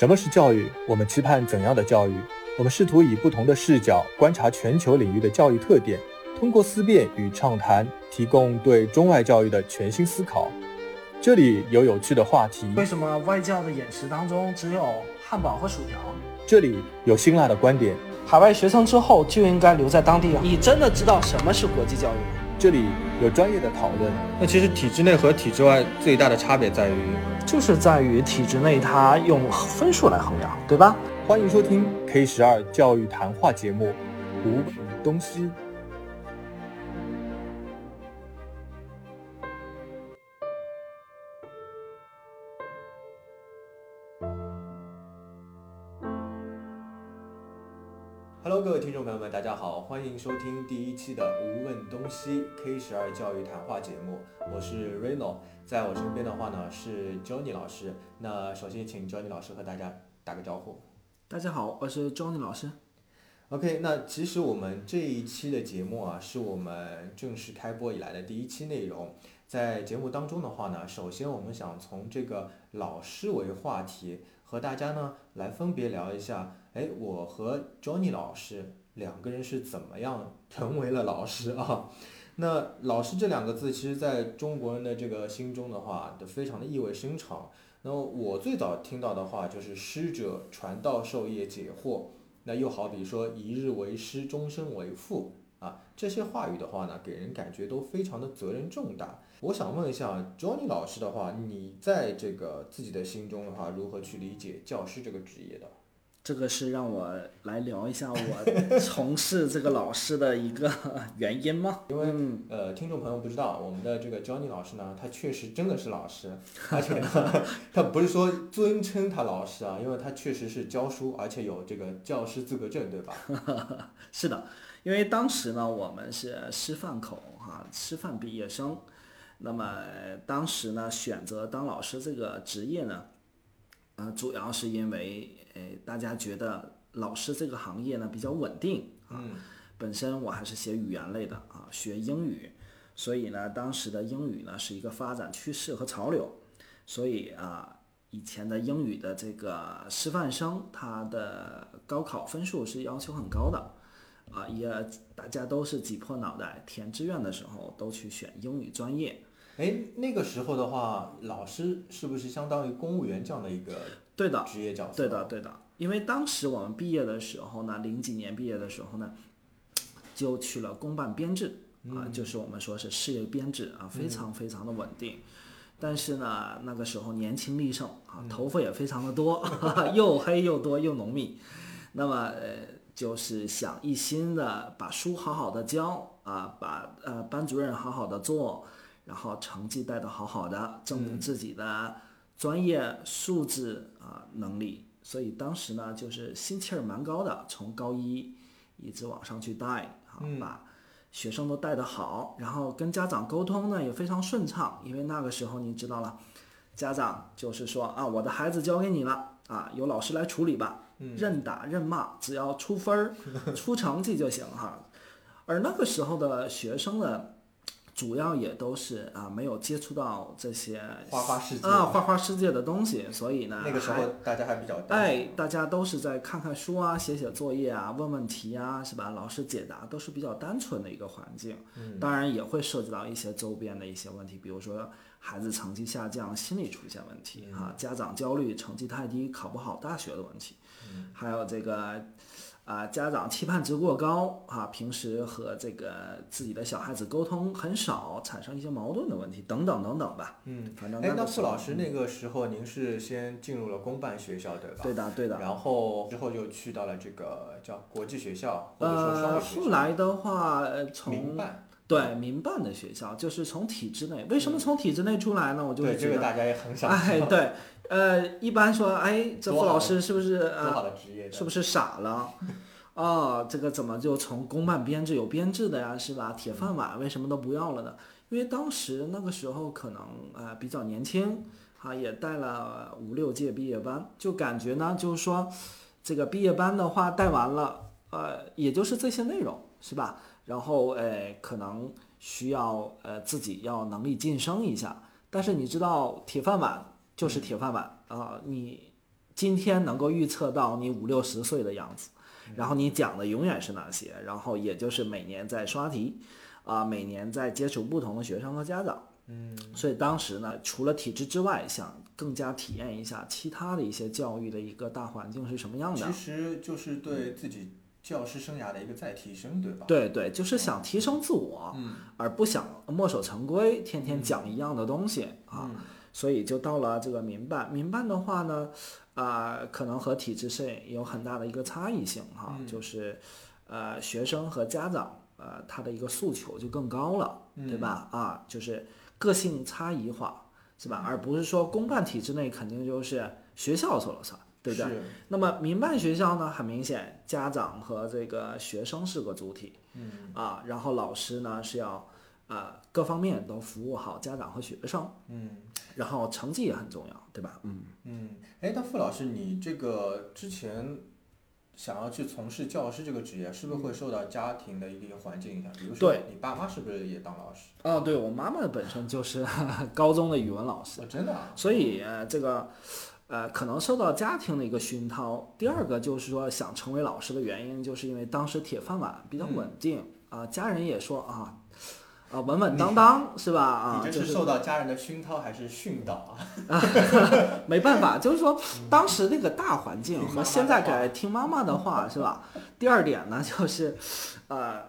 什么是教育？我们期盼怎样的教育？我们试图以不同的视角观察全球领域的教育特点，通过思辨与畅谈，提供对中外教育的全新思考。这里有有趣的话题，为什么外教的饮食当中只有汉堡和薯条？这里有辛辣的观点，海外学生之后就应该留在当地啊？你真的知道什么是国际教育吗？这里有专业的讨论。那其实体制内和体制外最大的差别在于，就是在于体制内它用分数来衡量，对吧？欢迎收听 K 十二教育谈话节目《无问东西》。好，欢迎收听第一期的《无问东西》K 十二教育谈话节目，我是 Reno，在我身边的话呢是 Johnny 老师。那首先请 Johnny 老师和大家打个招呼。大家好，我是 Johnny 老师。OK，那其实我们这一期的节目啊，是我们正式开播以来的第一期内容。在节目当中的话呢，首先我们想从这个老师为话题，和大家呢来分别聊一下。哎，我和 Johnny 老师两个人是怎么样成为了老师啊？那老师这两个字，其实在中国人的这个心中的话，都非常的意味深长。那我最早听到的话就是“师者，传道授业解惑”。那又好比说“一日为师，终身为父”啊，这些话语的话呢，给人感觉都非常的责任重大。我想问一下 Johnny 老师的话，你在这个自己的心中的话，如何去理解教师这个职业的？这个是让我来聊一下我 从事这个老师的一个 原因吗？因为呃，听众朋友不知道，我们的这个 Johnny 老师呢，他确实真的是老师，而且呢，他不是说尊称他老师啊，因为他确实是教书，而且有这个教师资格证，对吧？是的，因为当时呢，我们是师范口哈，师范毕业生，那么当时呢，选择当老师这个职业呢。呃，主要是因为，呃，大家觉得老师这个行业呢比较稳定啊。本身我还是学语言类的啊，学英语，所以呢，当时的英语呢是一个发展趋势和潮流，所以啊，以前的英语的这个师范生，他的高考分数是要求很高的，啊，也大家都是挤破脑袋填志愿的时候都去选英语专业。哎，那个时候的话，老师是不是相当于公务员这样的一个对的职业角色？对的，对的。因为当时我们毕业的时候呢，零几年毕业的时候呢，就去了公办编制啊，就是我们说是事业编制啊，非常非常的稳定。但是呢，那个时候年轻力盛啊，头发也非常的多，又黑又多又浓密。那么呃，就是想一心的把书好好的教啊，把呃班主任好好的做。然后成绩带得好好的，证明自己的专业素质啊能力，所以当时呢就是心气儿蛮高的，从高一一直往上去带啊，把学生都带得好，然后跟家长沟通呢也非常顺畅，因为那个时候你知道了，家长就是说啊，我的孩子交给你了啊，由老师来处理吧，任打任骂，只要出分儿、出成绩就行哈。而那个时候的学生呢。主要也都是啊，没有接触到这些花花世界啊，花花世界的东西，所以呢，那个时候大家还比较哎，大家都是在看看书啊，写写作业啊，问问题啊，是吧？老师解答都是比较单纯的一个环境。嗯，当然也会涉及到一些周边的一些问题，比如说孩子成绩下降，心理出现问题啊，家长焦虑，成绩太低，考不好大学的问题，还有这个。啊，家长期盼值过高啊，平时和这个自己的小孩子沟通很少，产生一些矛盾的问题，等等等等吧。嗯，反正哎，那傅老师那个时候您是先进入了公办学校对吧？对的，对的。然后之后就去到了这个叫国际学校，呃，后来的话从民办对民办的学校，就是从体制内。为什么从体制内出来呢？我就对这个大家也很想哎，对。呃，一般说，哎，这付老师是不是呃，是不是傻了？哦，这个怎么就从公办编制有编制的呀，是吧？铁饭碗为什么都不要了呢？因为当时那个时候可能呃比较年轻，啊，也带了五六届毕业班，就感觉呢，就是说这个毕业班的话带完了，呃，也就是这些内容，是吧？然后呃，可能需要呃自己要能力晋升一下，但是你知道铁饭碗。就是铁饭碗啊！你今天能够预测到你五六十岁的样子，然后你讲的永远是那些，然后也就是每年在刷题，啊、每年在接触不同的学生和家长。嗯，所以当时呢，除了体制之外，想更加体验一下其他的一些教育的一个大环境是什么样的其。实就是对自己教师生涯的一个再提升，对吧？对对，就是想提升自我，嗯而不想墨守成规，天天讲一样的东西啊。嗯所以就到了这个民办，民办的话呢，啊、可能和体制是有很大的一个差异性哈，嗯就是，呃，学生和家长，呃，他的一个诉求就更高了，对吧？啊，就是个性差异化，是吧？而不是说公办体制内肯定就是学校说了算，对不对？那么民办学校呢，很明显，家长和这个学生是个主体，嗯啊，然后老师呢是要，呃，各方面都服务好家长和学生，嗯然后成绩也很重要，对吧？嗯，嗯，哎，那傅老师，你这个之前想要去从事教师这个职业，是不是会受到家庭的一个环境影响？比如说对，你爸妈是不是也当老师？哦，对我妈妈本身就是 高中的语文老师，哦，真的啊？所以呃，这个呃，可能受到家庭的一个熏陶。第二个就是说，想成为老师的原因，就是因为当时铁饭碗比较稳定啊、家人也说啊。啊，稳稳当当是吧？啊，你这就是受到家人的熏陶还是训导啊？没办法，就是说当时那个大环境和现在改听妈妈的话是吧？第二点呢，就是，呃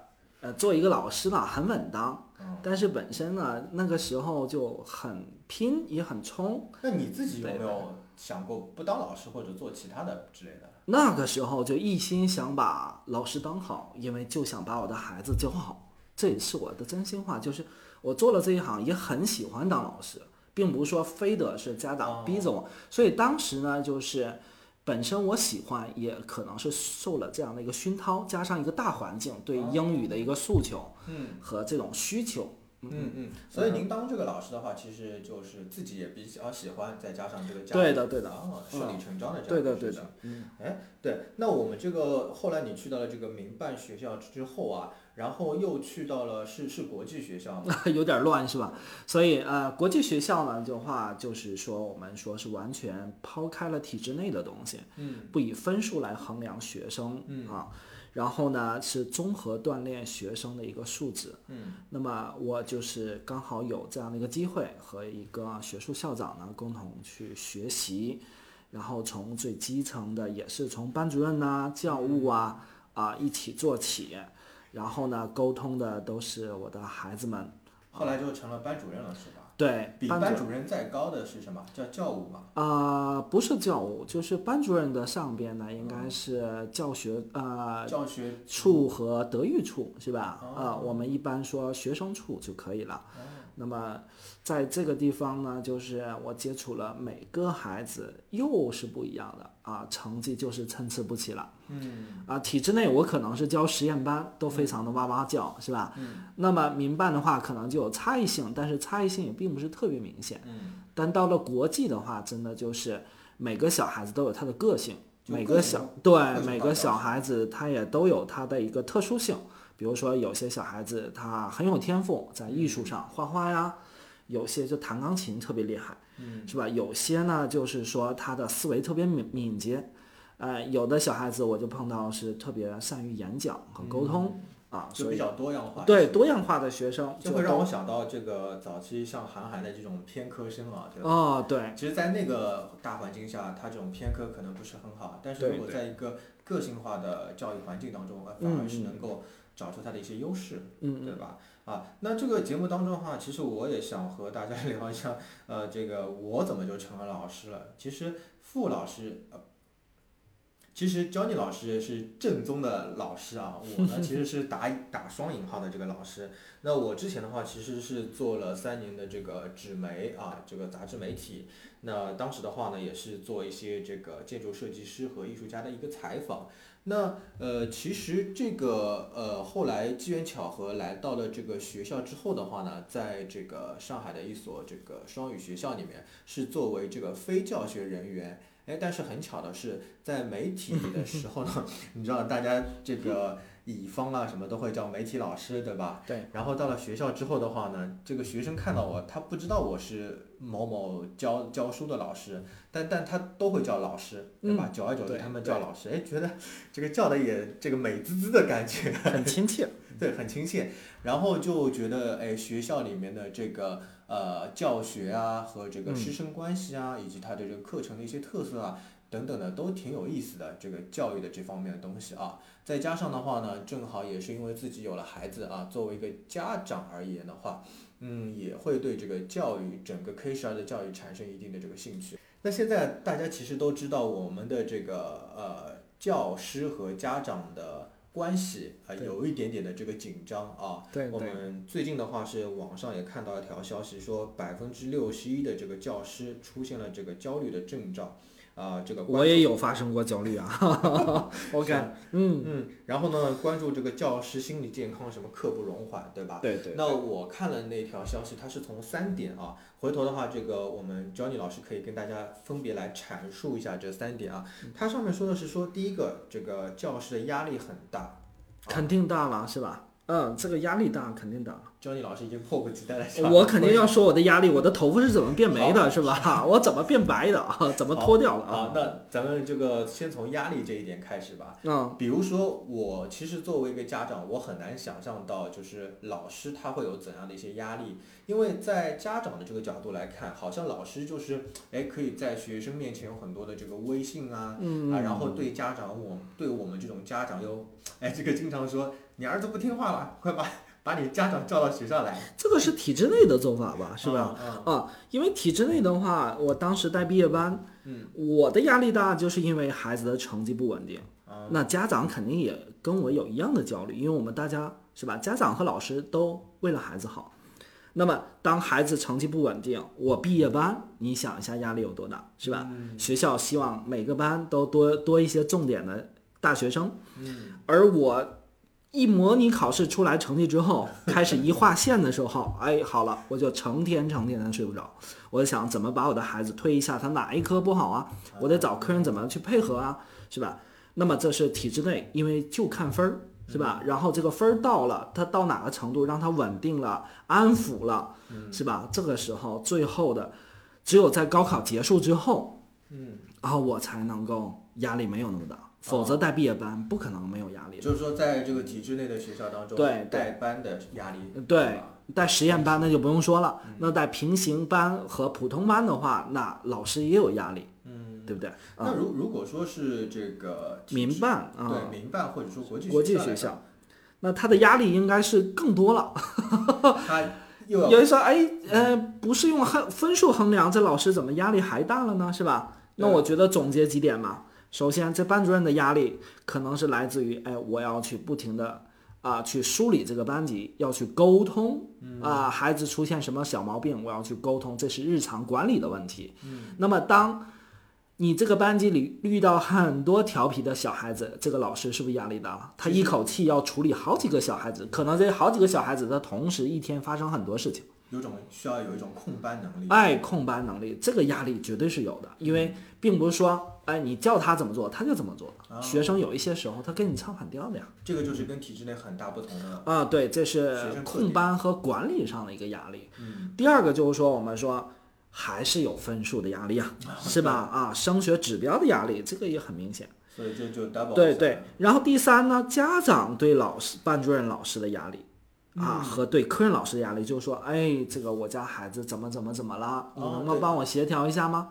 呃，做一个老师呢很稳当，嗯但是本身呢那个时候就很拼也很冲，那你自己有没有想过不当老师或者做其他的之类的？那个时候就一心想把老师当好，因为就想把我的孩子教好，这也是我的真心话。就是我做了这一行，也很喜欢当老师，并不是说非得是家长逼着我。所以当时呢，就是本身我喜欢，也可能是受了这样的一个熏陶，加上一个大环境对英语的一个诉求嗯和这种需求。嗯嗯，所以您当这个老师的话，其实就是自己也比较喜欢，再加上这个家长对的对的啊，顺理成章的这对的对的，嗯。哎，对，那我们这个后来你去到了这个民办学校之后啊，然后又去到了是是国际学校吗？有点乱是吧？所以呃，国际学校呢的话，就是说我们说是完全抛开了体制内的东西，嗯不以分数来衡量学生，嗯啊，然后呢是综合锻炼学生的一个素质。嗯那么我就是刚好有这样的一个机会，和一个学术校长呢共同去学习，然后从最基层的，也是从班主任呐、教务啊啊一起做起，然后呢沟通的都是我的孩子们。后来就成了班主任了，是吧？对，比班主任再高的是什么？叫教务嘛？啊、不是教务，就是班主任的上边呢，应该是教学啊、教学处和德育处是吧？啊、哦我们一般说学生处就可以了。哦那么在这个地方呢，就是我接触了每个孩子，又是不一样的啊，成绩就是参差不齐了。嗯啊，体制内我可能是教实验班，都非常的哇哇叫，是吧？嗯那么民办的话，可能就有差异性，但是差异性也并不是特别明显。嗯，但到了国际的话，真的就是每个小孩子都有他的个性，每个小对每个小孩子他也都有他的一个特殊性。比如说，有些小孩子他很有天赋，在艺术上画画呀，有些就弹钢琴特别厉害，嗯是吧？有些呢，就是说他的思维特别敏敏捷，呃，有的小孩子我就碰到是特别善于演讲和沟通、啊，就比较多样化。对多样化的学生就会让我想到这个早期像韩寒的这种偏科生啊，对吧？哦，对其实，在那个大环境下，他这种偏科可能不是很好，但是对如果在一个个性化的教育环境当中，呃反而是能够找出它的一些优势，嗯嗯对吧？啊，那这个节目当中的话，其实我也想和大家 聊一下，呃，这个我怎么就成了老师了？其实傅老师，呃，其实 Johnny 老师是正宗的老师啊，我呢其实是打 打双引号的这个老师。那我之前的话其实是做了三年的这个纸媒啊，这个杂志媒体。那当时的话呢，也是做一些这个建筑设计师和艺术家的一个采访。那呃，其实这个呃，后来机缘巧合来到了这个学校之后的话呢，在这个上海的一所这个双语学校里面，是作为这个非教学人员。哎，但是很巧的是，在媒体的 时候呢，你知道大家这个乙方啊什么都会叫媒体老师，对吧？对。然后到了学校之后的话呢，这个学生看到我，他不知道我是某某教教书的老师，但但他都会叫老师，对吧？嗯久而久之，他们叫老师，哎，觉得这个叫的也这个美滋滋的感觉，很亲切。对，很亲切。然后就觉得，哎，学校里面的这个呃教学啊，和这个嗯师生关系啊，以及他的这个课程的一些特色啊，等等的，都挺有意思的。这个教育的这方面的东西啊，再加上的话呢，正好也是因为自己有了孩子啊，作为一个家长而言的话，嗯，也会对这个教育整个 K 十二的教育产生一定的这个兴趣。那现在大家其实都知道，我们的这个呃教师和家长的关系啊、对有一点点的这个紧张啊。我对我，们最近的话是网上也看到一条消息，说百分之六十一的这个教师出现了这个焦虑的症状，啊、这个我也有发生过焦虑啊。OK，，嗯，嗯，然后呢，关注这个教师心理健康，什么刻不容缓，对吧？对对。那我看了那条消息，它是从三点啊，回头的话，这个我们 Johnny 老师可以跟大家分别来阐述一下这三点啊。它上面说的是说，第一个，这个教师的压力很大。肯定大了，是吧？嗯，这个压力大，肯定大。Johnny 老师已经迫不及待的我肯定要说我的压力，我的头发是怎么变没的，是吧？我怎么变白的啊？怎么脱掉了啊啊？。那咱们这个先从压力这一点开始吧。嗯，比如说，我其实作为一个家长，我很难想象到，就是老师他会有怎样的一些压力，因为在家长的这个角度来看，好像老师就是，哎，可以在学生面前有很多的这个威信啊，嗯啊，然后对家长我对我们这种家长又，哎，这个经常说你儿子不听话了，快把把你家长叫到学校来，这个是体制内的做法吧，是吧？嗯？嗯啊，因为体制内的话，我当时带毕业班，嗯，我的压力大，就是因为孩子的成绩不稳定。啊那家长肯定也跟我有一样的焦虑，因为我们大家是吧，家长和老师都为了孩子好。那么当孩子成绩不稳定，我毕业班，你想一下压力有多大，是吧？学校希望每个班都多多一些重点的大学生，嗯，而我一模拟考试出来成绩之后，开始一划线的时候，哎，好了，我就成天成天的睡不着。我想怎么把我的孩子推一下，他哪一科不好啊？我得找科人怎么去配合啊，是吧？那么这是体制内，因为就看分儿，是吧？然后这个分儿到了，他到哪个程度让他稳定了、安抚了，是吧？这个时候最后的，只有在高考结束之后，嗯，然后我才能够压力没有那么大，否则带毕业班不可能没有压力。就是说在这个体制内的学校当中，对对带班的压力，对带实验班那就不用说了，那带平行班和普通班的话，那老师也有压力，嗯，对不对？那如如果说是这个民办啊，对民办或者说国际国际学学校，那他的压力应该是更多了。有人说，哎，呃，不是用衡分数衡量，这老师怎么压力还大了呢？是吧？那我觉得总结几点嘛。首先，这班主任的压力可能是来自于，哎，我要去不停的啊、去梳理这个班级，要去沟通啊、孩子出现什么小毛病，我要去沟通，这是日常管理的问题。那么当你这个班级里遇到很多调皮的小孩子，这个老师是不是压力大了？他一口气要处理好几个小孩子，可能这好几个小孩子他同时一天发生很多事情。有种需要有一种控班能力。爱控班能力，这个压力绝对是有的，因为并不是说，哎，你叫他怎么做他就怎么做。哦学生有一些时候他跟你唱反调的呀。这个就是跟体制内很大不同的。啊，对，这是控班和管理上的一个压力。嗯，第二个就是说，我们说还是有分数的压力啊，是吧？啊，升学指标的压力，这个也很明显。所以这就 double 对对，然后第三呢，家长对老师、班主任老师的压力。嗯啊，和对科任老师的压力，就是说，哎，这个我家孩子怎么怎么怎么了，你哦能够帮我协调一下吗？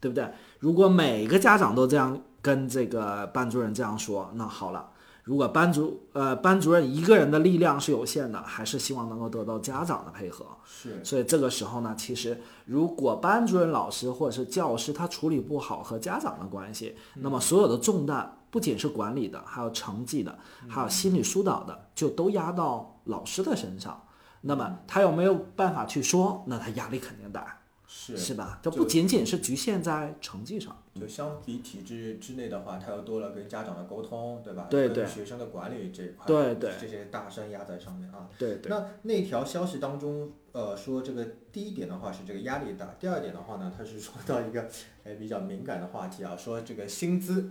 对不对？如果每个家长都这样跟这个班主任这样说，那好了。如果班主呃班主任一个人的力量是有限的，还是希望能够得到家长的配合。是所以这个时候呢，其实如果班主任老师或者是教师他处理不好和家长的关系，那么所有的重担不仅是管理的，还有成绩的，还有心理疏导的，就都压到老师的身上。那么他有没有办法去说？那他压力肯定大，是是吧？这就不仅仅是局限在成绩上。就相比体制之内的话，他又多了跟家长的沟通，对吧？对对跟学生的管理这一块，对对这些大山压在上面啊。对对，那那条消息当中，呃，说这个第一点的话是这个压力大，第二点的话呢，他是说到一个哎比较敏感的话题啊，说这个薪资，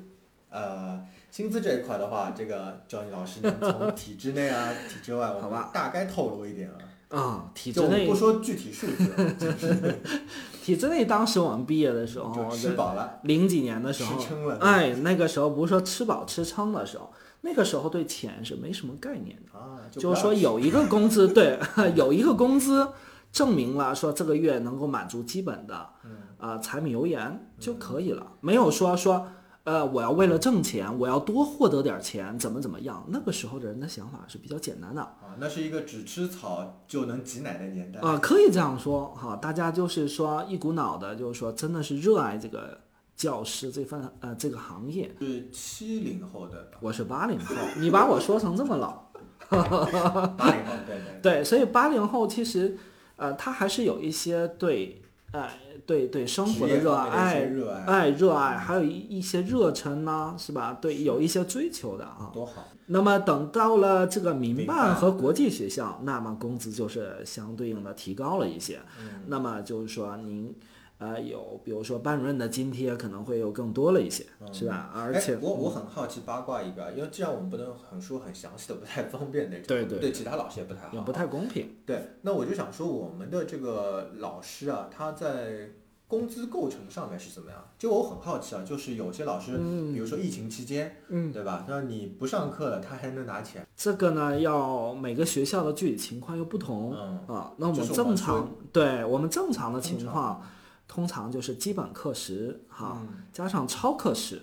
呃，薪资这一块的话，这个赵毅老师，你从体制内啊、体制外，我们好吧。大概透露一点啊。啊，体制内不说具体数字 体制内当时我们毕业的时候，吃饱了，零几年的时候吃，撑了，哎，那个时候不是说吃饱吃撑的时候，那个时候对钱是没什么概念的，啊，就是说有一个工资，对，有一个工资证明了说这个月能够满足基本的，啊、柴米油盐就可以了，没有说说。呃，我要为了挣钱，我要多获得点钱，怎么怎么样？那个时候的人的想法是比较简单的，啊，那是一个只吃草就能挤奶的年代啊、可以这样说哈，大家就是说一股脑的，就是说真的是热爱这个教师这份呃这个行业。是七零后的，我是八零后，你把我说成这么老，八零后，对对，对，所以八零后其实呃他还是有一些对呃对对生活的热爱，热爱，哎热爱，还有一一些热忱呢、是吧？对，有一些追求的啊。多好，那么等到了这个民民办办和国际学校，那么工资就是相对应的提高了一些。嗯那么就是说您，呃，有比如说班主任的津贴可能会有更多了一些，是吧？而且哎、我我很好奇八卦一个，因为这样我们不能很说很详细的，不太方便那种，对对对其他老师也不太好，也不太公平。对。那我就想说，我们的这个老师啊，他在工资构成上面是怎么样？就我很好奇啊，就是有些老师，嗯比如说疫情期间，嗯，对吧？那你不上课了，他还能拿钱，这个呢，要每个学校的具体情况又不同、嗯啊。那我们正常，对我们正常的情况，通常就是基本课时哈，嗯。加上超课时，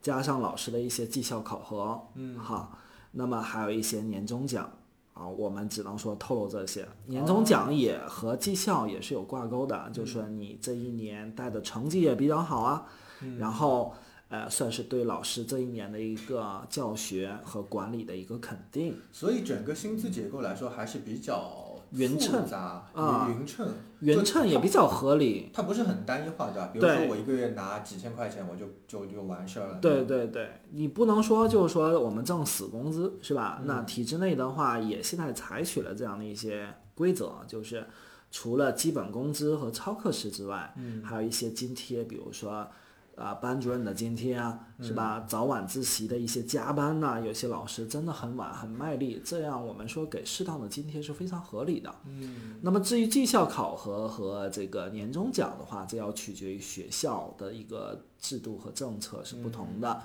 加上老师的一些绩效考核，嗯。哈，那么还有一些年终奖啊，我们只能说透露这些。年终奖也和绩效也是有挂钩的，就是说你这一年带的成绩也比较好啊，然后呃，算是对老师这一年的一个教学和管理的一个肯定。所以整个薪资结构来说还是比较匀称啊匀称，匀称也比较合理。它不是很单一化，对吧？比如说我一个月拿几千块钱，我就就就完事儿了。对对对，你不能说就是说我们挣死工资是吧？嗯那体制内的话也现在采取了这样的一些规则，就是除了基本工资和超课时之外，嗯还有一些津贴，比如说。啊，班主任的津贴啊，是嗯吧？早晚自习的一些加班呐、有些老师真的很晚很卖力，这样我们说给适当的津贴是非常合理的。嗯，那么至于绩效考核和这个年终奖的话，这要取决于学校的一个制度和政策是不同的。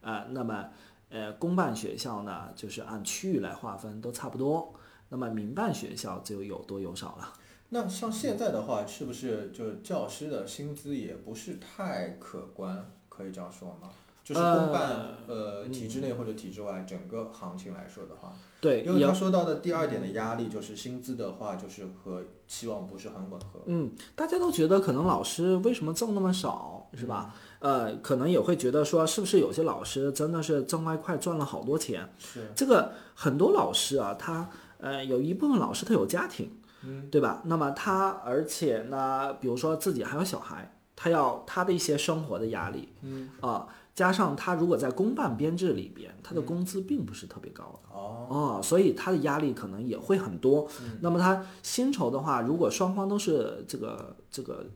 呃，那么呃，公办学校呢，就是按区域来划分，都差不多。那么民办学校就有多有少了。那像现在的话，是不是就是教师的薪资也不是太可观，可以这样说吗？就是公办呃体制内或者体制外整个行情来说的话，对，也因为他说到的第二点的压力就是薪资的话，就是和期望不是很吻合。嗯，大家都觉得可能老师为什么挣那么少，是吧？呃，可能也会觉得说，是不是有些老师真的是挣外快赚了好多钱？是，这个很多老师啊，他呃有一部分老师他有家庭，嗯，对吧？那么他而且呢，比如说自己还有小孩，他要他的一些生活的压力，嗯啊、加上他如果在公办编制里边，他的工资并不是特别高的。哦，哦，所以他的压力可能也会很多。那么他薪酬的话，如果双方都是这个这个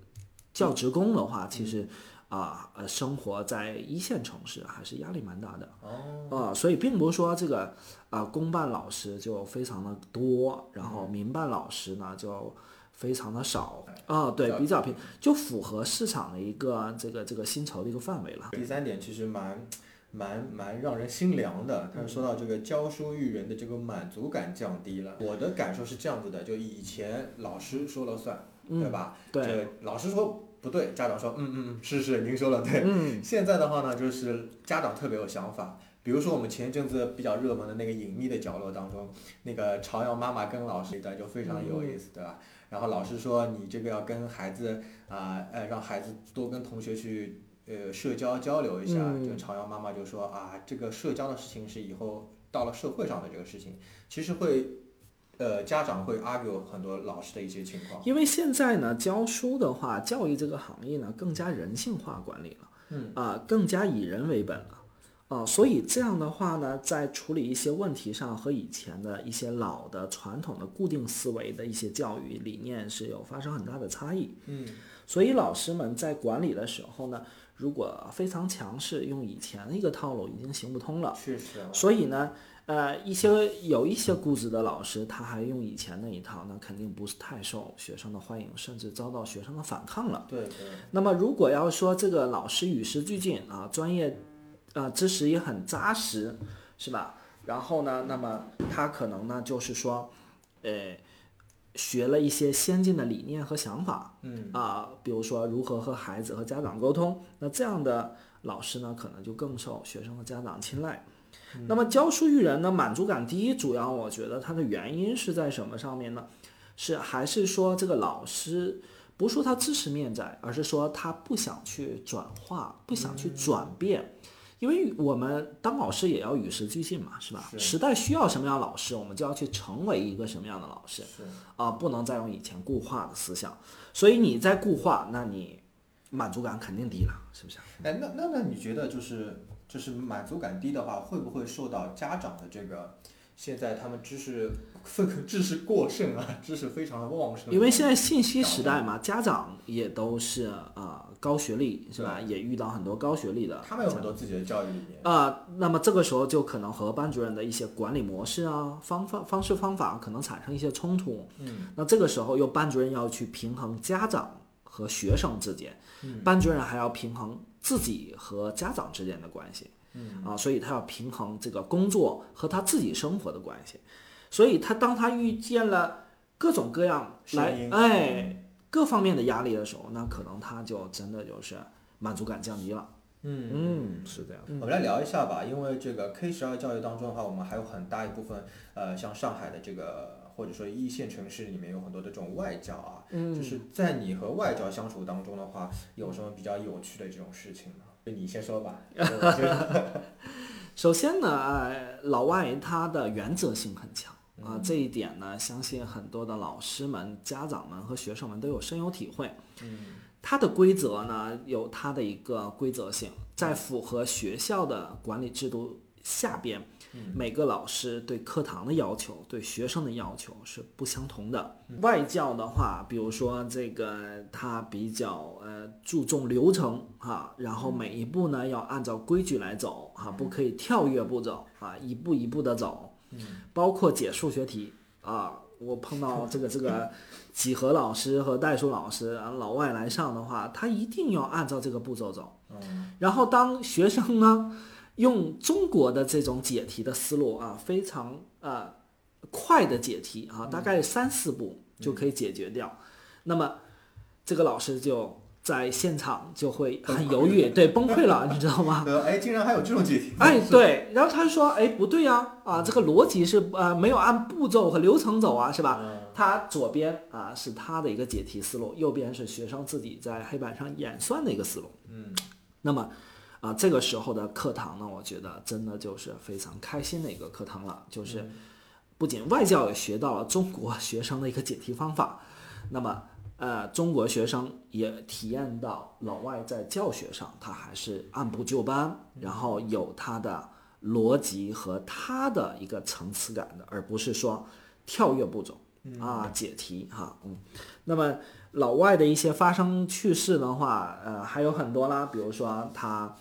教职工的话，其实啊呃生活在一线城市还是压力蛮大的。哦，啊，所以并不是说这个啊、公办老师就非常的多，然后嗯民办老师呢就非常的少啊，对，比较平，就符合市场的一个这个这个薪酬的一个范围了。第三点其实蛮蛮蛮让人心凉的。他说到这个教书育人的这个满足感降低了，我的感受是这样子的，就以前老师说了算，对吧？对，这个老师说不对，家长说嗯嗯嗯，是是，您说了对。嗯，现在的话呢，就是家长特别有想法。比如说我们前一阵子比较热门的那个隐秘的角落当中，那个朝阳妈妈跟老师一段就非常有意思，对吧？然后老师说你这个要跟孩子啊呃让孩子多跟同学去呃社交交流一下。嗯就朝阳妈妈就说啊，这个社交的事情是以后到了社会上的这个事情，其实会呃家长会 argue 很多老师的一些情况。因为现在呢，教书的话，教育这个行业呢更加人性化管理了，嗯啊、更加以人为本了。啊，所以这样的话呢，在处理一些问题上和以前的一些老的传统的固定思维的一些教育理念是有发生很大的差异。嗯所以老师们在管理的时候呢，如果非常强势，用以前的一个套路已经行不通了。确实啊，所以呢，呃，一些有一些固执的老师，他还用以前那一套，那肯定不是太受学生的欢迎，甚至遭到学生的反抗了。对对，那么如果要说这个老师与时俱进啊，专业，呃，知识也很扎实，是吧？然后呢，那么他可能呢，就是说，呃，学了一些先进的理念和想法，嗯啊，比如说如何和孩子和家长沟通，那这样的老师呢，可能就更受学生和家长青睐。那么教书育人呢，满足感低，主要我觉得它的原因是在什么上面呢？是还是说这个老师不是说他知识面窄，而是说他不想去转化，不想去转变。因为我们当老师也要与时俱进嘛，是吧？是时代需要什么样的老师，我们就要去成为一个什么样的老师。啊，不能再用以前固化的思想。所以你在固化，那你满足感肯定低了，是不是？哎，那那那你觉得就是就是满足感低的话，会不会受到家长的这个现在他们知识分 知识过剩啊，知识非常的旺盛？因为现在信息时代嘛，家长也都是啊、呃高学历，是吧？也遇到很多高学历的，他们有很多自己的教育理念。啊、那么这个时候就可能和班主任的一些管理模式啊、方法、方式、方法可能产生一些冲突。嗯，那这个时候又班主任要去平衡家长和学生之间，嗯班主任还要平衡自己和家长之间的关系。嗯啊，所以他要平衡这个工作和他自己生活的关系。所以他当他遇见了各种各样来哎各方面的压力的时候，那可能他就真的就是满足感降低了。嗯嗯，是这样。我们来聊一下吧，因为这个 K 十二教育当中的话，我们还有很大一部分，呃，像上海的这个或者说一线城市里面有很多的这种外教啊，嗯就是在你和外教相处当中的话，有什么比较有趣的这种事情吗？就你先说吧。首先呢，呃，老外他的原则性很强嗯啊，这一点呢，相信很多的老师们、家长们和学生们都有深有体会。嗯它的规则呢，有它的一个规则性，在符合学校的管理制度下边，每个老师对课堂的要求、对学生的要求是不相同的。外教的话，比如说这个，他比较呃注重流程哈、然后每一步呢要按照规矩来走哈、不可以跳跃步骤啊，一步一步的走。包括解数学题啊，我碰到这个这个几何老师和代数老师啊，老外来上的话，他一定要按照这个步骤走。嗯然后当学生呢，用中国的这种解题的思路啊，非常呃快的解题啊，大概三四步就可以解决掉。那么这个老师就在现场就会很犹豫，对，崩溃了，你知道吗？呃，哎，竟然还有这种解题。哎，对，然后他说，哎，不对呀、啊，这个逻辑是呃没有按步骤和流程走啊，是吧？嗯他左边啊是他的一个解题思路，右边是学生自己在黑板上演算的一个思路。嗯那么啊，这个时候的课堂呢，我觉得真的就是非常开心的一个课堂了，就是不仅外教也学到了中国学生的一个解题方法，那么呃，中国学生也体验到老外在教学上他还是按部就班，然后有他的逻辑和他的一个层次感的，而不是说跳跃步骤啊。解题哈，嗯，那么老外的一些发生趣事的话，呃，还有很多啦，比如说他，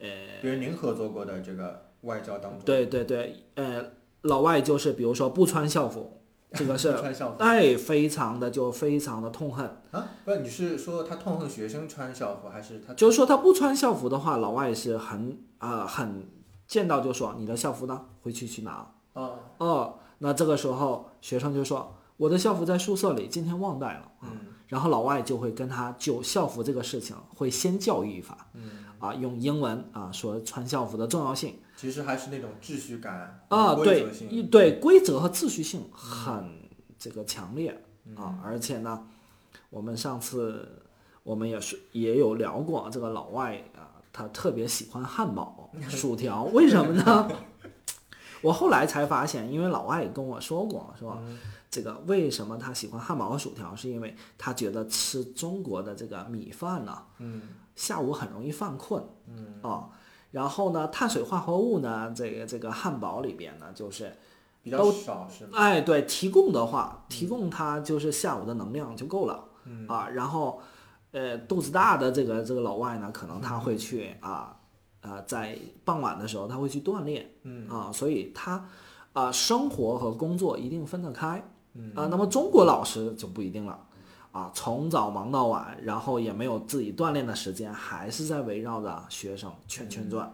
呃，比如您合作过的这个外交当中，对对对，呃，老外就是比如说不穿校服，这个是不穿校服哎，非常的就非常的痛恨，啊？不是，你是说他痛恨学生穿校服，还是他就是说他不穿校服的话，老外是很啊、很见到就说你的校服呢，回去去拿。哦哦，那这个时候学生就说我的校服在宿舍里，今天忘带了。嗯然后老外就会跟他就校服这个事情会先教育一番，嗯，啊，用英文啊说穿校服的重要性其实还是那种秩序感啊，对对规则和秩序性很这个强烈嗯啊，而且呢，我们上次我们也是也有聊过这个老外啊，他特别喜欢汉堡、薯条，为什么呢？我后来才发现，因为老外也跟我说过，是吧？嗯这个为什么他喜欢汉堡和薯条，是因为他觉得吃中国的这个米饭呢，嗯下午很容易犯困嗯啊。然后呢，碳水化合物呢，这个这个汉堡里边呢，就是比较少是吗？哎，对，提供的话，提供它就是下午的能量就够了嗯啊。然后呃肚子大的这个这个老外呢，可能他会去啊啊、在傍晚的时候他会去锻炼，嗯啊，所以他啊、生活和工作一定分得开，嗯啊，那么中国老师就不一定了。啊，从早忙到晚，然后也没有自己锻炼的时间，还是在围绕着学生圈圈转。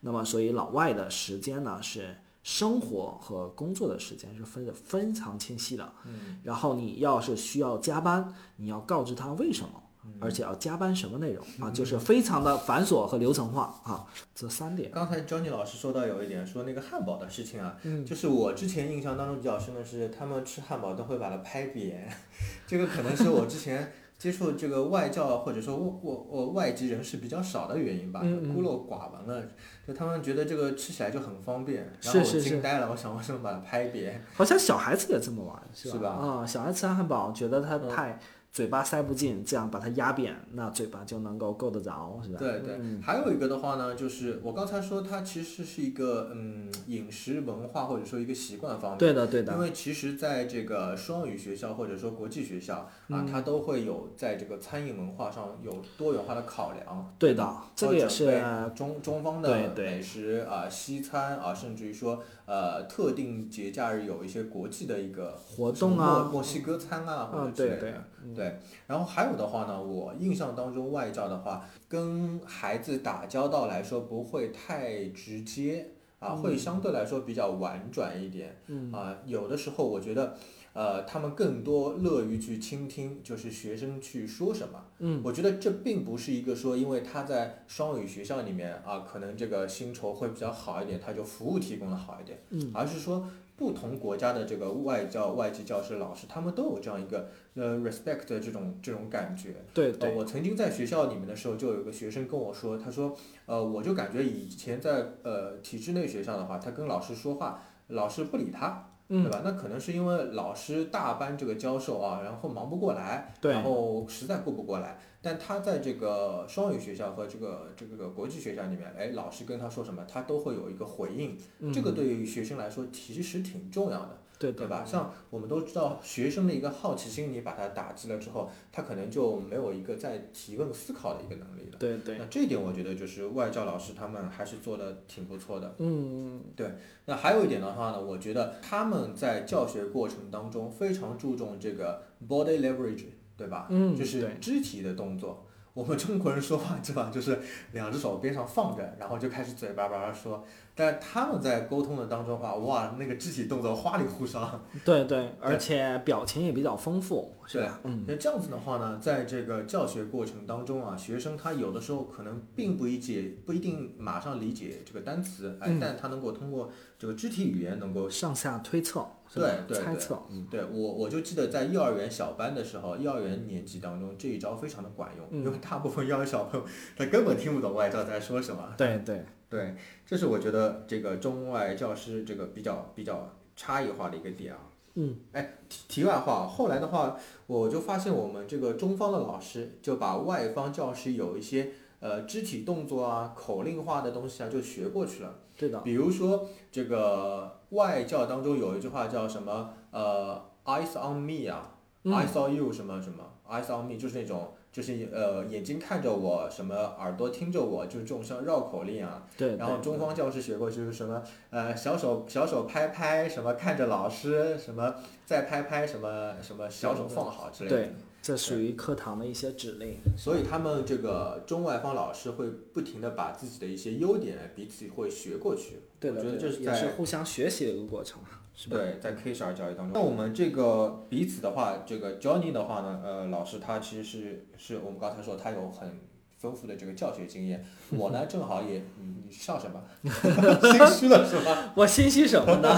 那么，所以老外的时间呢是生活和工作的时间是分得非常清晰的。嗯，然后你要是需要加班，你要告知他为什么，而且要加班什么内容啊，就是非常的繁琐和流程化啊，这三点。刚才 Johnny 老师说到有一点说那个汉堡的事情啊，嗯就是我之前印象当中比较深的是，他们吃汉堡都会把它拍扁，这个可能是我之前接触这个外教或者说我我我外籍人士比较少的原因吧，孤陋寡闻了，就他们觉得这个吃起来就很方便，然后我是是是惊呆了，我想为什么把它拍扁？好像小孩子也这么玩，是吧？啊、小孩吃汉堡觉得它嗯太、嘴巴塞不进，这样把它压扁，那嘴巴就能够够得着，是吧？对对，还有一个的话呢，就是我刚才说它其实是一个嗯饮食文化或者说一个习惯方面。对的对的因为其实在这个双语学校或者说国际学校嗯啊，它都会有在这个餐饮文化上有多元化的考量。对的，这个也是中中方的美食啊、西餐啊，甚至于说呃特定节假日有一些国际的一个活动啊墨墨西哥餐啊或者嗯之类的。对然后还有的话呢，我印象当中外教的话，跟孩子打交道来说不会太直接啊，嗯会相对来说比较婉转一点。嗯啊，有的时候我觉得。呃，他们更多乐于去倾听，就是学生去说什么。嗯，我觉得这并不是一个说，因为他在双语学校里面啊，可能这个薪酬会比较好一点，他就服务提供的好一点。嗯，而是说不同国家的这个外教、外籍教师、老师，他们都有这样一个呃 respect 的这种这种感觉。对，对呃，我曾经在学校里面的时候，就有一个学生跟我说，他说，呃，我就感觉以前在呃体制内学校的话，他跟老师说话，老师不理他。对嗯，吧？那可能是因为老师大班这个教授啊，然后忙不过来，对然后实在顾不过来。但他在这个双语学校和这个这个国际学校里面，哎，老师跟他说什么，他都会有一个回应。这个对于学生来说其实挺重要的。嗯对对吧？像我们都知道，学生的一个好奇心，你把他打击了之后，他可能就没有一个再提问思考的一个能力了。对对，那这一点，我觉得就是外教老师他们还是做的挺不错的。嗯，对那还有一点的话呢，我觉得他们在教学过程当中非常注重这个 body leverage，对吧？嗯就是肢体的动作。我们中国人说话基本上就是两只手边上放着，然后就开始嘴巴巴巴说。但他们在沟通的当中的话，哇，那个肢体动作花里胡哨。对对，而且表情也比较丰富，是吧？嗯，那这样子的话呢，在这个教学过程当中啊，学生他有的时候可能并不理解，不一定马上理解这个单词，哎，嗯。但他能够通过这个肢体语言能够上下推测，对对对。猜测，嗯，对我，我就记得在幼儿园小班的时候，幼儿园年级当中这一招非常的管用，嗯。因为大部分幼儿园小朋友他根本听不懂外教在说什么。对对，对，这是我觉得这个中外教师这个比较比较差异化的一个点啊。嗯，哎，题题外话，后来的话，我就发现我们这个中方的老师就把外方教师有一些呃肢体动作啊、口令化的东西啊，就学过去了。对的，比如说这个外教当中有一句话叫什么？呃，eyes on me 啊、嗯、，eyes on you 什么什么，eyes on me 就是那种就是呃眼睛看着我，什么耳朵听着我，就是这种像绕口令啊。对，然后中方教师学过就是什么呃小手小手拍拍，什么看着老师，什么再拍拍，什么什么小手放好之类的。对，这属于课堂的一些指令，所以他们这个中外方老师会不停的把自己的一些优点彼此会学过去。对的，我觉得这是也是互相学习的一个过程，是吧？对，在 K 十二教育当中，那我们这个彼此的话，这个 Johnny 的话呢，呃，老师他其实是是我们刚才说他有很丰富的这个教学经验，我呢 正好也，嗯，你笑什么？心虚了是吧？我心虚什么呢？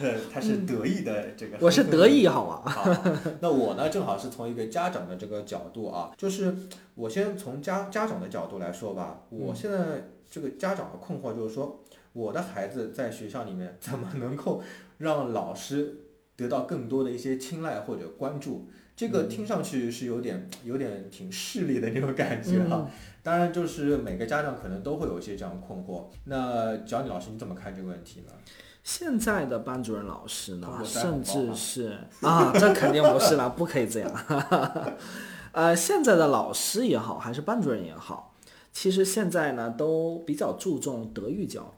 呃，他是得意的这个，我是得意，好吗？好，那我呢，正好是从一个家长的这个角度啊，就是我先从家家长的角度来说吧，我现在这个家长的困惑就是说，我的孩子在学校里面怎么能够让老师得到更多的一些青睐或者关注？这个听上去是有点有点挺势利的那种感觉哈、嗯 当然，就是每个家长可能都会有一些这样的困惑。那蒋李老师，你怎么看这个问题呢？现在的班主任老师呢甚至是啊，这肯定不是啦，不可以这样。呃，现在的老师也好，还是班主任也好，其实现在呢都比较注重德育教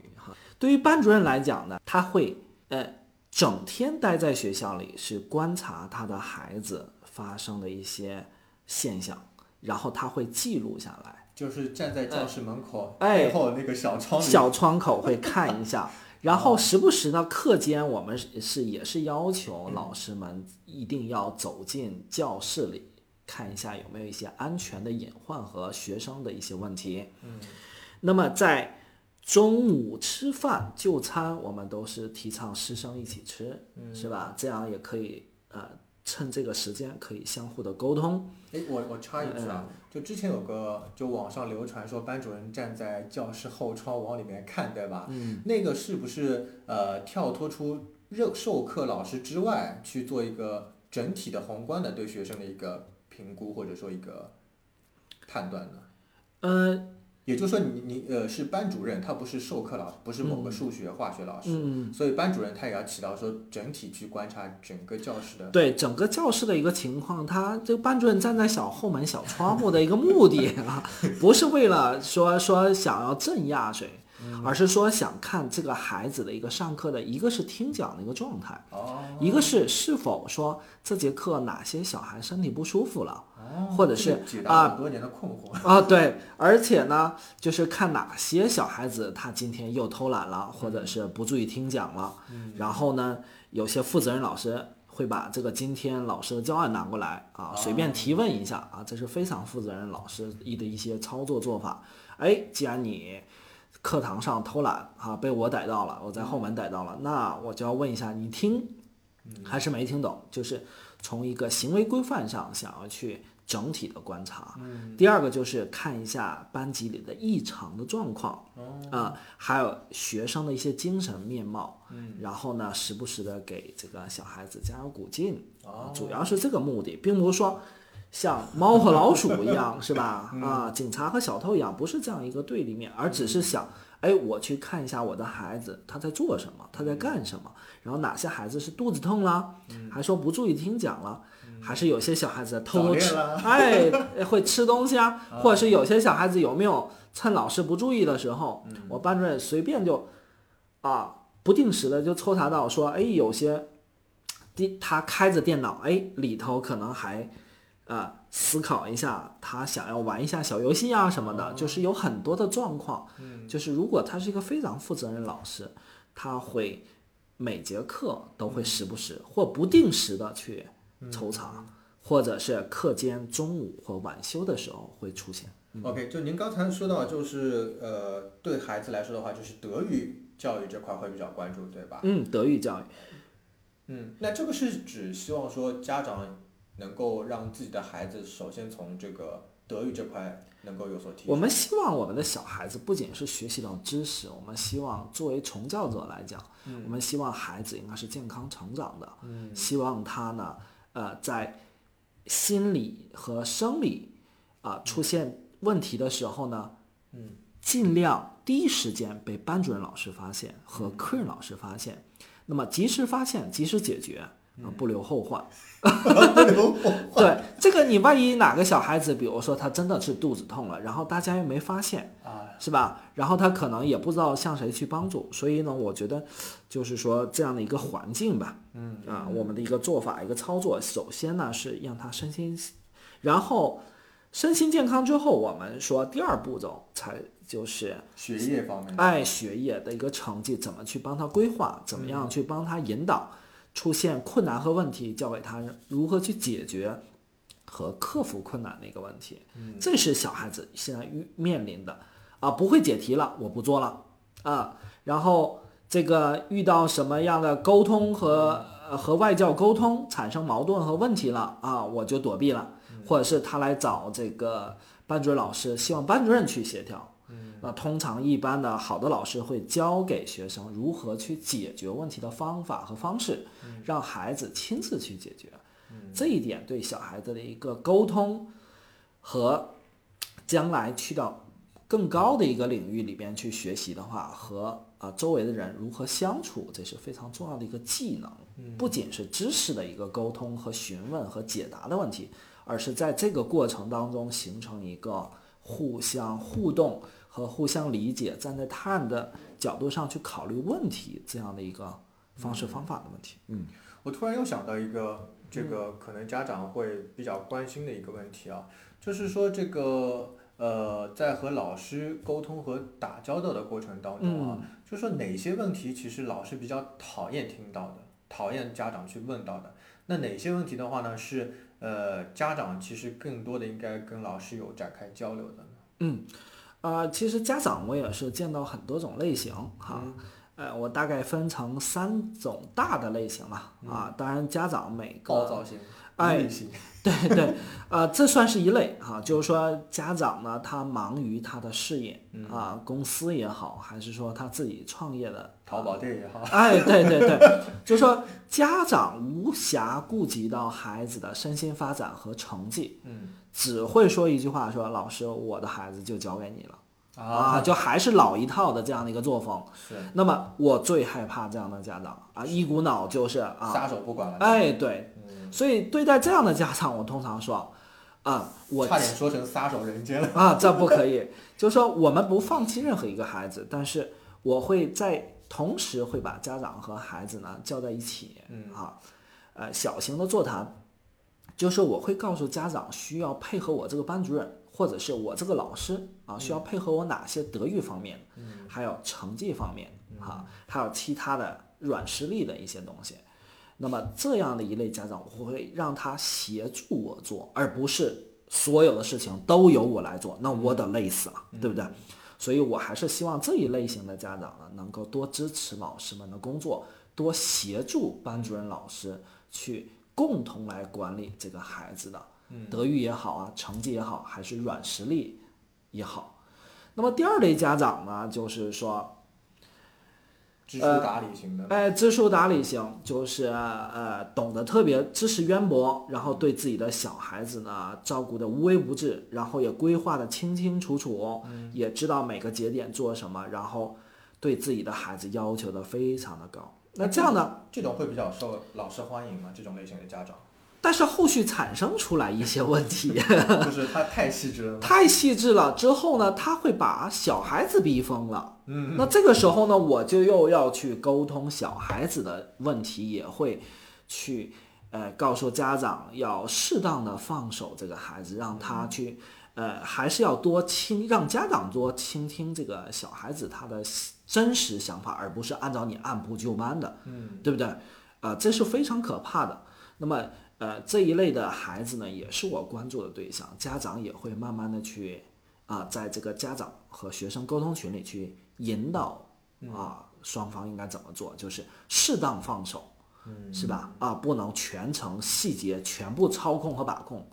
育哈。对于班主任来讲呢，他会呃整天待在学校里，是观察他的孩子发生的一些现象，然后他会记录下来。就是站在教室门口哎背后那个小窗里，小窗口会看一下，然后时不时的课间，我们是是也是要求老师们一定要走进教室里看一下有没有一些安全的隐患和学生的一些问题。嗯，那么在中午吃饭就餐，我们都是提倡师生一起吃，是吧？这样也可以呃趁这个时间可以相互的沟通。哎，我我插一句啊，嗯就之前有个就网上流传说班主任站在教室后窗往里面看，对吧？嗯，那个是不是呃跳脱出授授课老师之外去做一个整体的宏观的对学生的一个评估或者说一个判断呢？呃，也就是说你，你呃是班主任，他不是授课老师，不是某个嗯数学、化学老师，嗯。所以班主任他也要起到说整体去观察整个教室的。对整个教室的一个情况，他这个班主任站在小后门小窗户的一个目的啊，不是为了说说想要镇压谁，而是说想看这个孩子的一个上课的一个是听讲的一个状态，哦，一个是是否说这节课哪些小孩身体不舒服了，哦或者是啊多年的困惑。啊，对，而且呢，就是看哪些小孩子他今天又偷懒了，或者是不注意听讲了，然后呢，有些负责任老师会把这个今天老师的教案拿过来啊，随便提问一下啊，这是非常负责任老师一的一些操作做法。哎，既然你课堂上偷懒啊，被我逮到了，我在后门逮到了，那我就要问一下，你听还是没听懂？就是从一个行为规范上想要去整体的观察。第二个就是看一下班级里的异常的状况，啊、还有学生的一些精神面貌，然后呢，时不时的给这个小孩子加油鼓劲，啊主要是这个目的，并不是说像猫和老鼠一样，是吧？啊，警察和小偷一样，不是这样一个对立面，而只是想，哎，我去看一下我的孩子他在做什么，他在干什么，然后哪些孩子是肚子痛了，还说不注意听讲了。还是有些小孩子偷偷吃，哎，会吃东西 啊，或者是有些小孩子有没有趁老师不注意的时候，我班主任随便就啊不定时的就抽查到说，哎，有些电他开着电脑，哎，里头可能还呃思考一下，他想要玩一下小游戏啊什么的，就是有很多的状况。就是如果他是一个非常负责任老师，他会每节课都会时不时或不定时的去抽查，或者是课间中午或晚休的时候会出现。OK，就您刚才说到，就是呃，对孩子来说的话，就是德育教育这块会比较关注，对吧？嗯，德育教育。嗯，那这个是指希望说家长能够让自己的孩子首先从这个德育这块能够有所提升。我们希望我们的小孩子不仅是学习到知识，我们希望作为从教者来讲，我们希望孩子应该是健康成长的，嗯希望他呢，呃，在心理和生理啊、出现问题的时候呢，嗯尽量第一时间被班主任老师发现和科任老师发现，那么及时发现，及时解决，啊、不留后患。对，这个你万一哪个小孩子，比如说他真的是肚子痛了，然后大家又没发现，啊，是吧？然后他可能也不知道向谁去帮助，所以呢，我觉得就是说这样的一个环境吧，嗯啊，我们的一个做法、一个操作，首先呢是让他身心，然后身心健康之后，我们说第二步骤才就是学业方面的，爱学业的一个成绩，怎么去帮他规划，怎么样去帮他引导，出现困难和问题，教给他如何去解决和克服困难的一个问题。这是小孩子现在遇面临的啊，不会解题了，我不做了啊，然后这个遇到什么样的沟通和呃和外教沟通产生矛盾和问题了啊，我就躲避了，或者是他来找这个班主任老师，希望班主任去协调。那通常一般的好的老师会教给学生如何去解决问题的方法和方式，让孩子亲自去解决。这一点对小孩子的一个沟通和将来去到更高的一个领域里边去学习的话，和啊周围的人如何相处，这是非常重要的一个技能。不仅是知识的一个沟通和询问和解答的问题，而而是在这个过程当中形成一个互相互动和互相理解，站在他人的角度上去考虑问题这样的一个方式方法的问题。嗯，我突然又想到一个，这个可能家长会比较关心的一个问题啊，就是说这个呃，在和老师沟通和打交道的过程当中啊，就说哪些问题其实老师比较讨厌听到的，讨厌家长去问到的，那哪些问题的话呢，是呃家长其实更多的应该跟老师有展开交流的呢？嗯，啊、其实家长我也是见到很多种类型哈。嗯呃，我大概分成三种大的类型吧。啊，当然家长每个暴躁型、哎对对，呃，这算是一类哈、就是说家长呢，他忙于他的事业啊，公司也好，还是说他自己创业的淘宝店也好，哎，对对对，就是说家长无暇顾及到孩子的身心发展和成绩，嗯只会说一句话说：“老师，我的孩子就交给你了。”啊，啊，就还是老一套的这样的一个作风。是。那么我最害怕这样的家长啊，一股脑就是啊，撒手不管了，哎，对，嗯，所以对待这样的家长，我通常说，啊，我差点说成撒手人间了，啊，这不可以。就是说，我们不放弃任何一个孩子，但是我会在同时会把家长和孩子呢叫在一起，嗯。啊，呃，小型的座谈，就是我会告诉家长需要配合我这个班主任或者是我这个老师啊，需要配合我哪些德育方面，嗯还有成绩方面啊，还有其他的软实力的一些东西。那么这样的一类家长，我会让他协助我做，而不是所有的事情都由我来做，那我得累死了，对不对？所以我还是希望这一类型的家长呢，能够多支持老师们的工作，多协助班主任老师去共同来管理这个孩子的德育也好啊，成绩也好，还是软实力也好。那么第二类家长呢，就是说，知书达理型的，哎，知书达理型，就是呃懂得特别知识渊博，然后对自己的小孩子呢照顾的无微不至，然后也规划的清清楚楚，也知道每个节点做什么，然后对自己的孩子要求的非常的高。那这样呢，这种会比较受老师欢迎吗？这种类型的家长，但是后续产生出来一些问题，就是他太细致了？太细致了之后呢，他会把小孩子逼疯了。嗯，那这个时候呢，我就又要去沟通小孩子的问题，也会去呃告诉家长要适当的放手这个孩子，让他去呃还是要多倾，让家长多倾听这个小孩子他的真实想法，而不是按照你按部就班的，嗯，对不对？啊、这是非常可怕的。那么呃这一类的孩子呢，也是我关注的对象，家长也会慢慢的去啊、在这个家长和学生沟通群里去引导啊，双方应该怎么做，就是适当放手，嗯是吧？啊，不能全程细节全部操控和把控，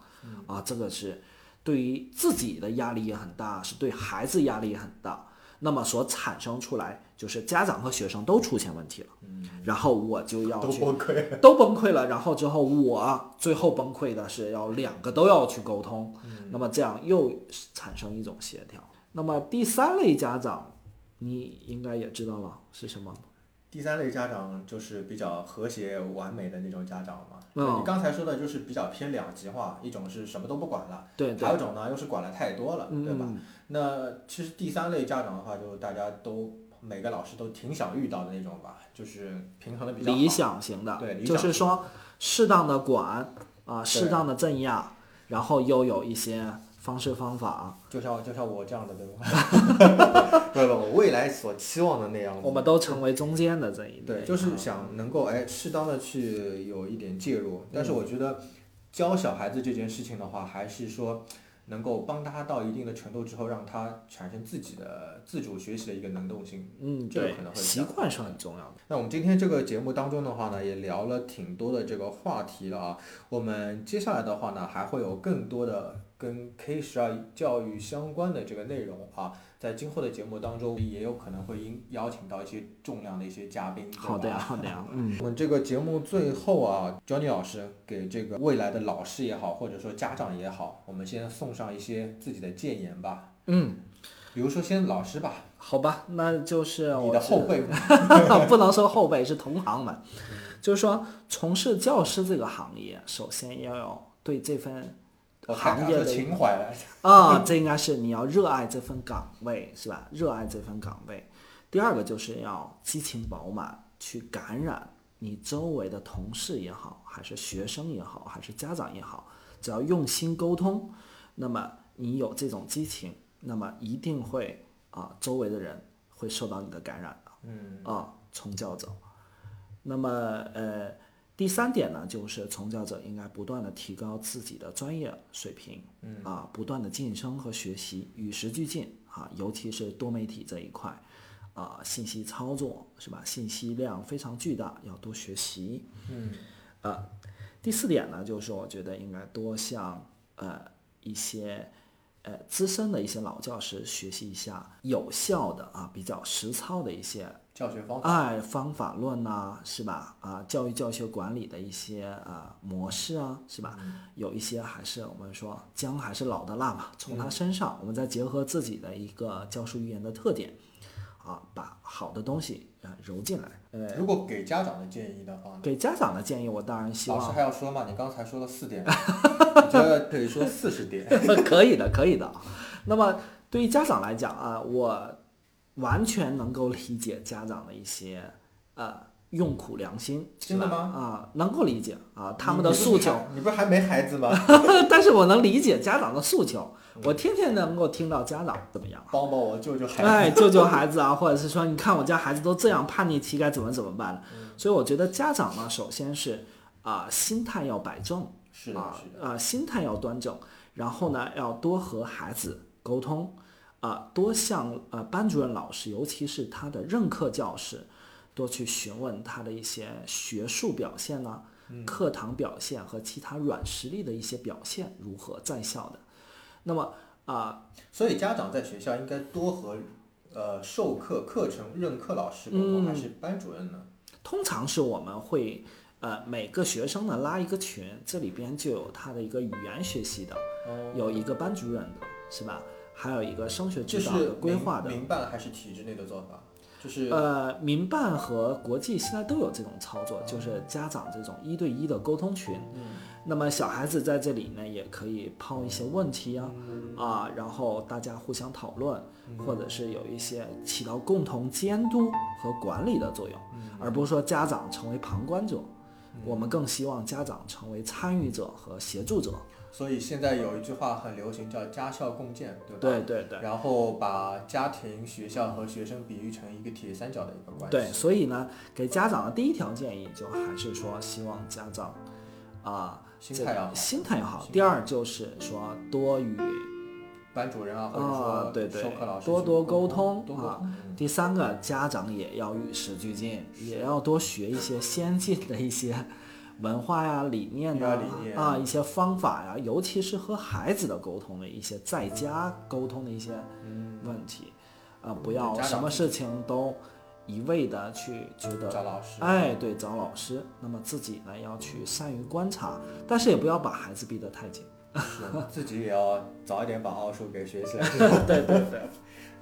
啊，这个是对于自己的压力也很大，是对孩子压力也很大。那么所产生出来就是家长和学生都出现问题了，然后我就要都去崩溃。都崩溃了，然后之后我最后崩溃的是要两个都要去沟通，那么这样又产生一种协调。那么第三类家长，你应该也知道了是什么？第三类家长就是比较和谐完美的那种家长嘛。嗯你刚才说的就是比较偏两极化，一种是什么都不管了，对对还有一种呢又是管了太多了，对吧？嗯，那其实第三类家长的话，就大家都每个老师都挺想遇到的那种吧，就是平衡的比较。理想型的，对理想就是说适当的管啊，适当的镇压，然后又有一些方式方法，就像就像我这样的，对吧？不不，我未来所期望的那样。我们都成为中间的这一类。对，就是啊想能够哎适当的去有一点介入，但是我觉得教小孩子这件事情的话，还是说能够帮他到一定的程度之后，让他产生自己的自主学习的一个能动性。嗯，对这个可能，会习惯是很重要的。那我们今天这个节目当中的话呢，也聊了挺多的这个话题了啊。我们接下来的话呢，还会有更多的跟 K 十二教育相关的这个内容啊，在今后的节目当中，也有可能会邀邀请到一些重量的一些嘉宾。好的呀，好的呀，嗯。我们这个节目最后啊，Johnny 老师给这个未来的老师也好，或者说家长也好，我们先送上一些自己的建言吧。嗯，比如说先老师吧，好吧，那就是你我的后辈，不能说后辈是同行们，就是说从事教师这个行业，首先要有对这份行业的情怀了。啊，这应该是你要热爱这份岗位，是吧？热爱这份岗位。第二个就是要激情饱满，去感染你周围的同事也好，还是学生也好，还是家长也好，只要用心沟通，那么你有这种激情，那么一定会啊，周围的人会受到你的感染的。嗯啊，从教走。那么呃，第三点呢，就是从教者应该不断的提高自己的专业水平，嗯啊，不断的晋升和学习，与时俱进啊，尤其是多媒体这一块，啊，信息操作是吧？信息量非常巨大，要多学习。嗯呃，第四点呢，就是我觉得应该多向呃一些呃资深的一些老教师学习一下有效的啊比较实操的一些教学方法。哎方法论呐、是吧？啊，教育教学管理的一些啊模式啊，是吧？有一些还是我们说姜还是老的辣嘛，从他身上，我们再结合自己的一个教书育人的特点，啊，把好的东西啊揉进来。呃，如果给家长的建议的话呢？给家长的建议，我当然希望老师还要说嘛？你刚才说了四点，我觉得可以说四十点。可以的，可以的。那么对于家长来讲啊，我完全能够理解家长的一些呃用苦良心，真的吗啊，能够理解啊他们的诉求，你不是还没孩子吗？但是我能理解家长的诉求。我天天能够听到家长怎么样，帮帮我，救救孩子。哎，救救孩子啊，或者是说，你看我家孩子都这样叛逆期，该怎么怎么办所以我觉得家长呢，首先是啊、心态要摆正，是的，啊。啊，心态要端正，然后呢，要多和孩子沟通，啊，多向呃班主任老师，尤其是他的任课教师，多去询问他的一些学术表现呢、嗯课堂表现和其他软实力的一些表现如何在校的。那么啊、所以家长在学校应该多和呃授课课程任课老师沟通，嗯还是班主任呢？通常是我们会呃每个学生呢拉一个群，这里边就有他的一个语言学习的，哦有一个班主任的，是吧？还有一个升学指导的规民划的。民办还是体制内的做法？就是呃，民办和国际现在都有这种操作，就是家长这种一对一的沟通群。嗯那么小孩子在这里呢，也可以抛一些问题啊，嗯啊，然后大家互相讨论，或者是有一些起到共同监督和管理的作用，嗯而不是说家长成为旁观者。我们更希望家长成为参与者和协助者。所以现在有一句话很流行，叫家校共建，对吧？对对对。然后把家庭、学校和学生比喻成一个铁三角的一个关系。对，所以呢，给家长的第一条建议就还是说，希望家长啊、心态要好。这心态要好。第二就是说多与班主任啊，或者说啊对对授课老师多多沟沟通啊。第三个，家长也要与时俱进，也要多学一些先进的一些文化呀、理念呐啊一些方法呀，尤其是和孩子的沟通的一些在家沟通的一些问题，啊，不要什么事情都一味的去觉得找老师。哎，对，找老师。那么自己呢要去善于观察，但是也不要把孩子逼得太紧。是自己也要早一点把奥数给学起来。对对对，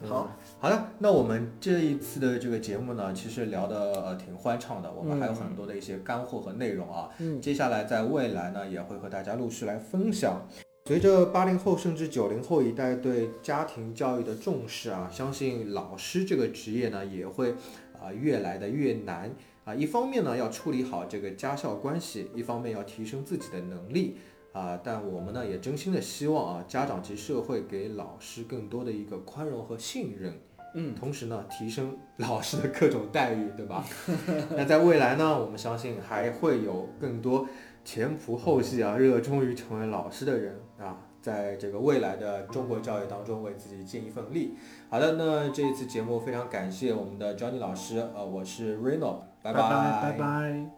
好，好的，那我们这一次的这个节目呢，其实聊的呃挺欢畅的，我们还有很多的一些干货和内容啊。嗯接下来在未来呢，也会和大家陆续来分享。随着八零后甚至九零后一代对家庭教育的重视啊，相信老师这个职业呢也会啊、越来的越难啊。一方面呢要处理好这个家校关系，一方面要提升自己的能力啊。但我们呢也真心的希望啊，家长及社会给老师更多的一个宽容和信任。嗯，同时呢，提升老师的各种待遇，对吧？那在未来呢，我们相信还会有更多前仆后继啊，热衷于成为老师的人啊，在这个未来的中国教育当中为自己尽一份力。好的，那这一次节目非常感谢我们的 Johnny 老师，呃，我是 Reno，拜拜拜拜。